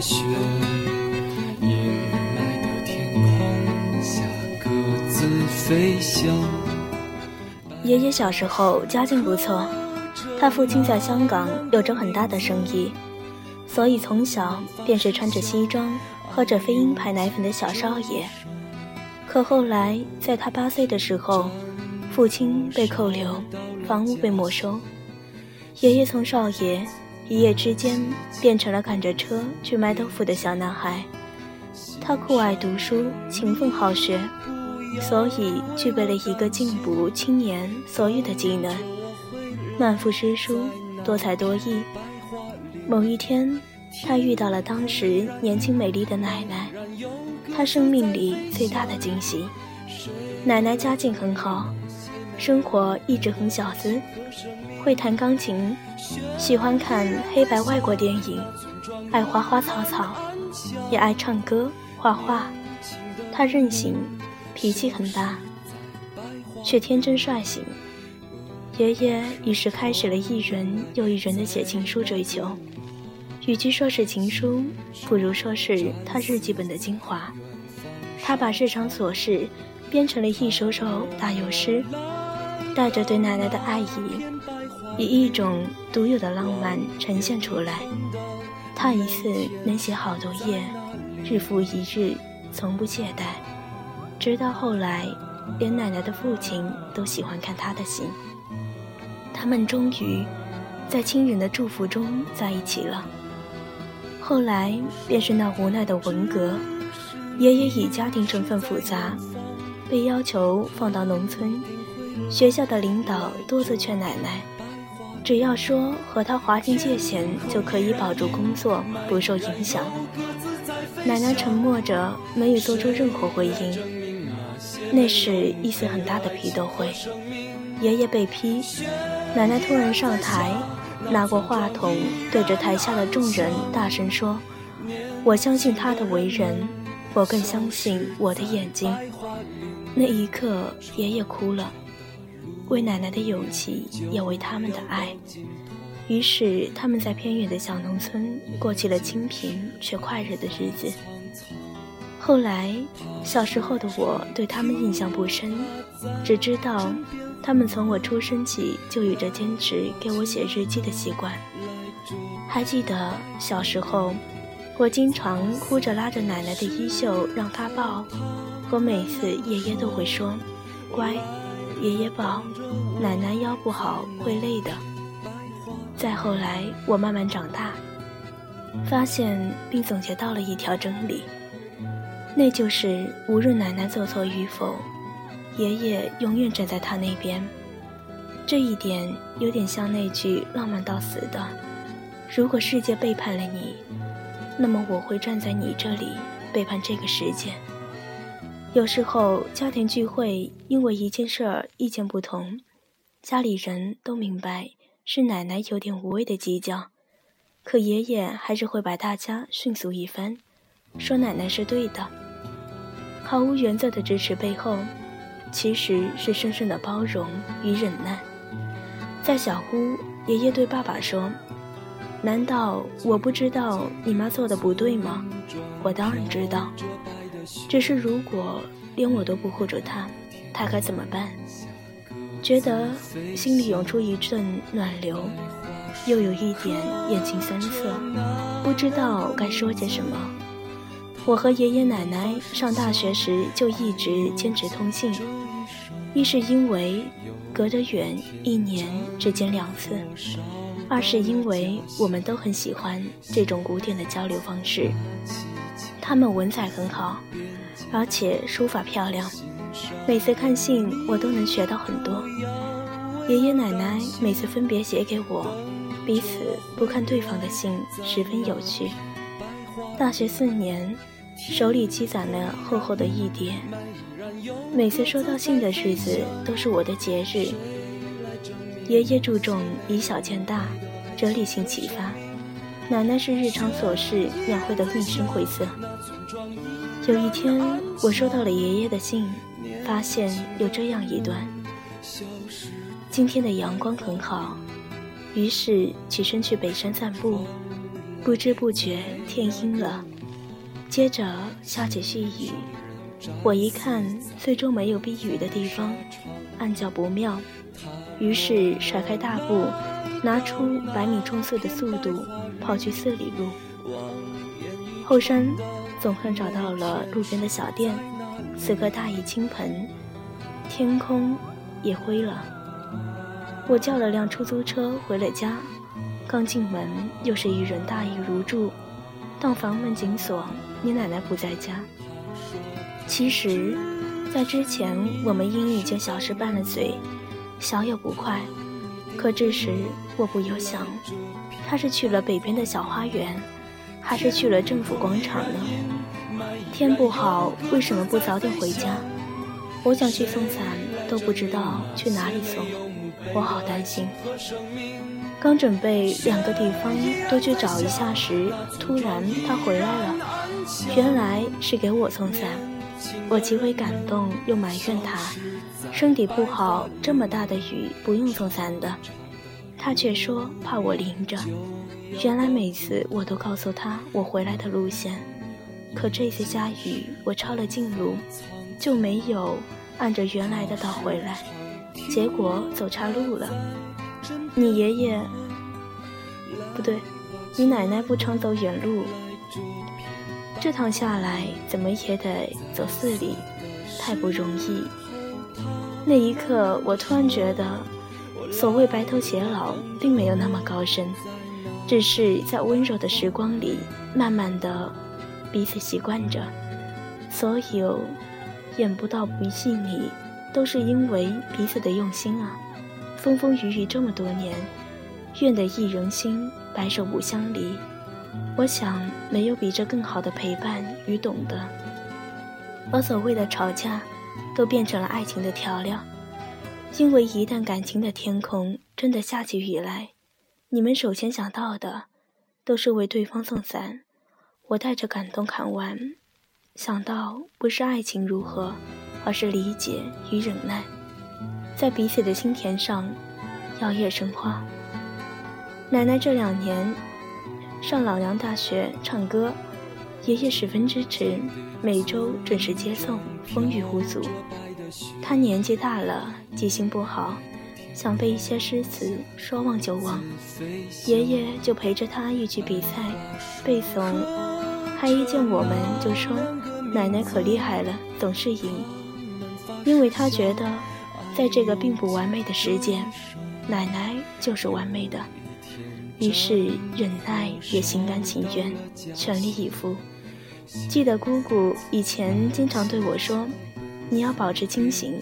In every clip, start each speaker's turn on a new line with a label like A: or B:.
A: 雪，阴霾的天空下各自飞翔。
B: 爷爷小时候家境不错，他父亲在香港有着很大的生意，所以从小便是穿着西装、喝着飞鹰牌奶粉的小少爷。可后来，在他八岁的时候，父亲被扣留，房屋被没收，爷爷从少爷一夜之间变成了赶着车去卖豆腐的小男孩。他酷爱读书，勤奋好学。所以具备了一个进步青年所有的技能，满腹诗书，多才多艺。某一天，他遇到了当时年轻美丽的奶奶，他生命里最大的惊喜。奶奶家境很好，生活一直很小资，会弹钢琴，喜欢看黑白外国电影，爱花花草草，也爱唱歌画画。他任性。脾气很大，却天真率性。爷爷于是开始了一人又一人的写情书追求，与其说是情书，不如说是他日记本的精华。他把日常琐事编成了一首首打油诗，带着对奶奶的爱意，以一种独有的浪漫呈现出来。他一次能写好多页，日复一日，从不懈怠。直到后来，连奶奶的父亲都喜欢看他的信。他们终于在亲人的祝福中在一起了。后来便是那无奈的文革，爷爷以家庭成分复杂，被要求放到农村。学校的领导多次劝奶奶，只要说和他划清界限，就可以保住工作，不受影响。奶奶沉默着，没有做出任何回应。那是一次很大的批斗会，爷爷被批，奶奶突然上台，拿过话筒，对着台下的众人大声说：“我相信他的为人，我更相信我的眼睛。”那一刻，爷爷哭了，为奶奶的勇气，也为他们的爱。于是，他们在偏远的小农村过起了清贫却快乐的日子。后来，小时候的我对他们印象不深，只知道他们从我出生起就有着坚持给我写日记的习惯。还记得小时候，我经常哭着拉着奶奶的衣袖让她抱，可每次爷爷都会说：“乖，爷爷抱，奶奶腰不好会累的。”再后来，我慢慢长大，发现并总结到了一条真理。那就是无论奶奶做错与否，爷爷永远站在她那边。这一点有点像那句浪漫到死的：“如果世界背叛了你，那么我会站在你这里背叛这个世界。”有时候家庭聚会因为一件事儿意见不同，家里人都明白是奶奶有点无谓的计较，可爷爷还是会把大家训诉一番，说奶奶是对的。毫无原则的支持背后，其实是深深的包容与忍耐。在小屋，爷爷对爸爸说：“难道我不知道你妈做的不对吗？我当然知道，只是如果连我都不护着他，他该怎么办？”觉得心里涌出一阵暖流，又有一点眼睛酸涩，不知道该说些什么。我和爷爷奶奶上大学时就一直坚持通信，一是因为隔得远，一年只见两次；二是因为我们都很喜欢这种古典的交流方式。他们文采很好，而且书法漂亮，每次看信我都能学到很多。爷爷奶奶每次分别写给我，彼此不看对方的信，十分有趣。大学四年。手里积攒了厚厚的一叠，每次收到信的日子都是我的节日。爷爷注重以小见大，哲理性启发；奶奶是日常琐事描绘的绘声绘色。有一天，我收到了爷爷的信，发现有这样一段：今天的阳光很好，于是起身去北山散步，不知不觉天阴了，接着下起细雨。我一看四周没有避雨的地方，暗叫不妙，于是甩开大步，拿出百米冲刺的速度跑去四里路。后山总算找到了路边的小店，此刻大雨倾盆，天空也灰了。我叫了辆出租车回了家，刚进门又是一阵大雨如注，当房门紧锁，你奶奶不在家。其实，在之前我们因一件小事拌了嘴，小有不快。可这时我不由想，他是去了北边的小花园，还是去了政府广场呢？天不好，为什么不早点回家？我想去送伞，都不知道去哪里送，我好担心。刚准备两个地方都去找一下时，突然他回来了，原来是给我送伞。我极为感动，又埋怨他身体不好，这么大的雨不用送伞的。他却说怕我淋着。原来每次我都告诉他我回来的路线，可这次下雨，我抄了近路，就没有按着原来的道回来，结果走岔路了。你爷爷不对，你奶奶不常走远路。这趟下来怎么也得走四里，太不容易。那一刻，我突然觉得，所谓白头偕老，并没有那么高深，只是在温柔的时光里，慢慢的彼此习惯着。所有演不到不细腻，都是因为彼此的用心啊。风风雨雨这么多年，愿得一人心，白首不相离。我想，没有比这更好的陪伴与懂得。而所谓的吵架，都变成了爱情的调料。因为一旦感情的天空真的下起雨来，你们首先想到的，都是为对方送伞。我带着感动看完，想到不是爱情如何，而是理解与忍耐，在彼此的心田上摇曳生花。奶奶这两年。上老娘大学唱歌，爷爷十分支持，每周准时接送，风雨无阻。他年纪大了，记性不好，想背一些诗词，说忘就忘。爷爷就陪着他一起比赛，背诵，他一见我们就说：“奶奶可厉害了，总是赢。”因为他觉得，在这个并不完美的世界，奶奶就是完美的。于是忍耐也心甘情愿，全力以赴。记得姑姑以前经常对我说：“你要保持清醒，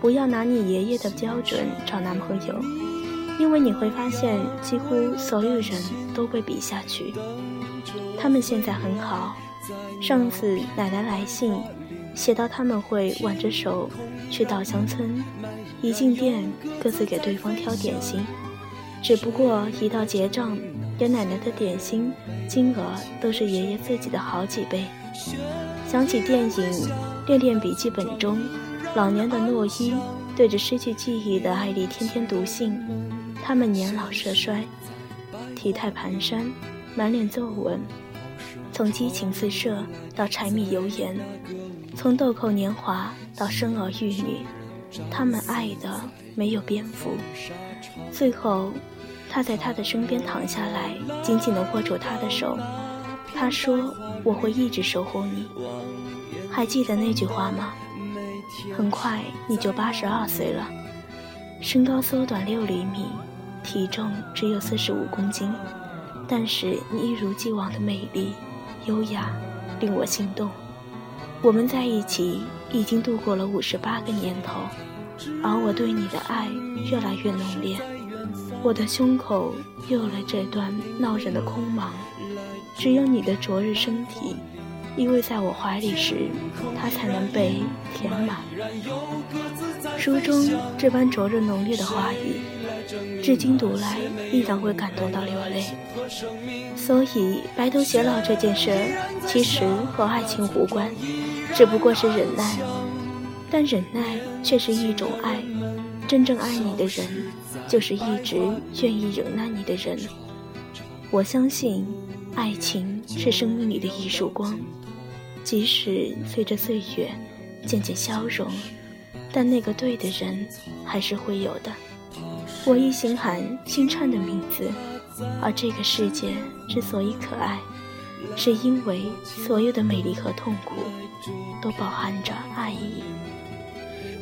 B: 不要拿你爷爷的标准找男朋友，因为你会发现几乎所有人都会比下去。”他们现在很好。上次奶奶来信，写到他们会挽着手去稻香村，一进店各自给对方挑点心。只不过一到结账，爷奶奶的点心金额都是爷爷自己的好几倍。想起电影《恋恋笔记本》中，老年的诺伊对着失去记忆的艾丽天天读信，他们年老色衰，体态蹒跚，满脸皱纹，从激情四射到柴米油盐，从豆蔻年华到生儿育女，他们爱的没有蝙蝠，最后。他在他的身边躺下来，紧紧地握住他的手。他说：“我会一直守护你。”还记得那句话吗？很快你就八十二岁了，身高缩短六厘米，体重只有四十五公斤，但是你一如既往的美丽、优雅，令我心动。我们在一起已经度过了五十八个年头，而我对你的爱越来越浓烈。我的胸口有了这段闹人的空茫，只有你的昨日身体依偎在我怀里时，它才能被填满。书中这般灼热浓烈的话语，至今读来依然会感动到流泪。所以白头偕老这件事，其实和爱情无关，只不过是忍耐，但忍耐却是一种爱。真正爱你的人，就是一直愿意忍耐你的人。我相信，爱情是生命里的一束光，即使随着岁月渐渐消融，但那个对的人还是会有的。我一心喊星灿的名字，而这个世界之所以可爱，是因为所有的美丽和痛苦都包含着爱意。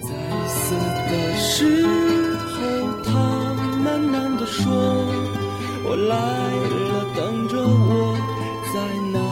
A: 在死的时候，他喃喃地说：“我来了，等着我，在那。”